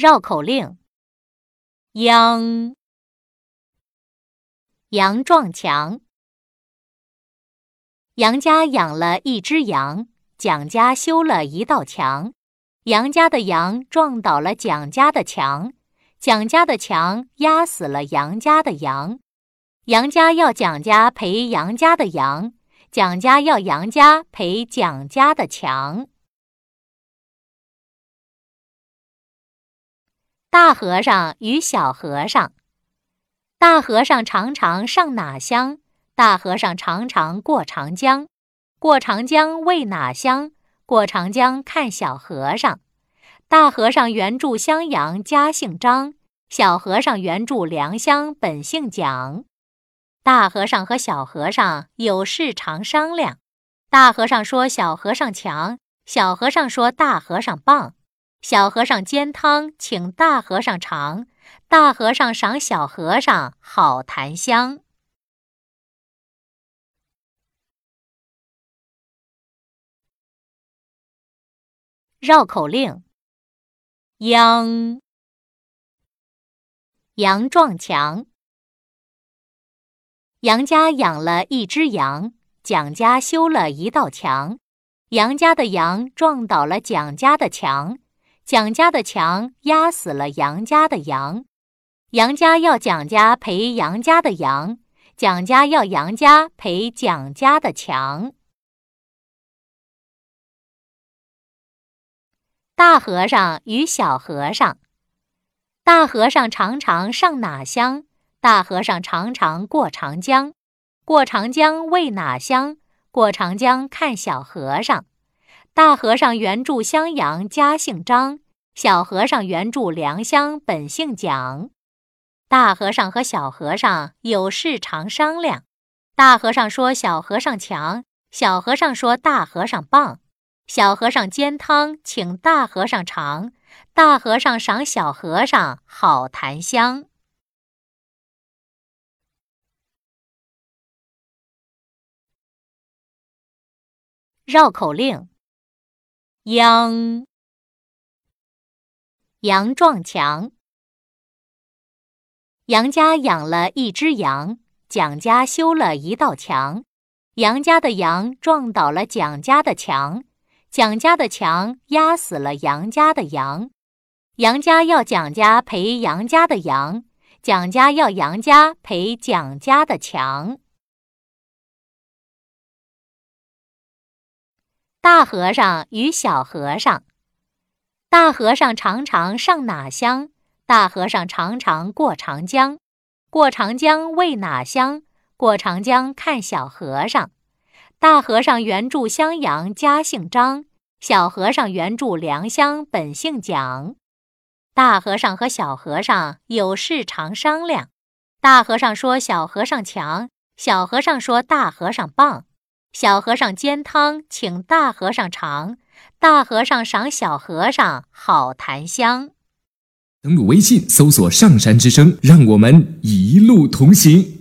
绕口令：羊，羊撞墙。杨家养了一只羊，蒋家修了一道墙。杨家的羊撞倒了蒋家的墙，蒋家的墙压死了杨家的羊。杨家要蒋家赔杨家的羊，蒋家要杨家赔蒋家的墙。大和尚与小和尚。大和尚常常上哪乡？大和尚常常过长江。过长江为哪乡？过长江看小和尚。大和尚原住襄阳，家姓张；小和尚原住良乡，本姓蒋。大和尚和小和尚有事常商量。大和尚说：“小和尚强。”小和尚说：“大和尚棒。”小和尚煎汤，请大和尚尝。大和尚赏小和尚好檀香。绕口令：羊，羊撞墙。杨家养了一只羊，蒋家修了一道墙。杨家的羊撞倒了蒋家的墙。蒋家的墙压死了杨家的羊，杨家要蒋家赔杨家的羊，蒋家要杨家赔蒋家的墙。大和尚与小和尚。大和尚常常上哪乡？大和尚常常过长江。过长江为哪乡？过长江看小和尚。大和尚原住襄阳，家姓张；小和尚原住良乡，本姓蒋。大和尚和小和尚有事常商量。大和尚说：“小和尚强。”小和尚说：“大和尚棒。”小和尚煎汤，请大和尚尝。大和尚赏小和尚好檀香。绕口令。羊，羊撞墙。杨家养了一只羊，蒋家修了一道墙。杨家的羊撞倒了蒋家的墙，蒋家的墙压死了杨家的羊。杨家要蒋家赔杨家的羊，蒋家要杨家赔蒋家的墙。大和尚与小和尚。大和尚常常上哪乡？大和尚常常过长江。过长江为哪乡？过长江看小和尚。大和尚原住襄阳，家姓张；小和尚原住良乡，本姓蒋。大和尚和小和尚有事常商量。大和尚说：“小和尚强。”小和尚说：“大和尚棒。”小和尚煎汤，请大和尚尝。大和尚赏小和尚好檀香。登录微信，搜索“上山之声”，让我们一路同行。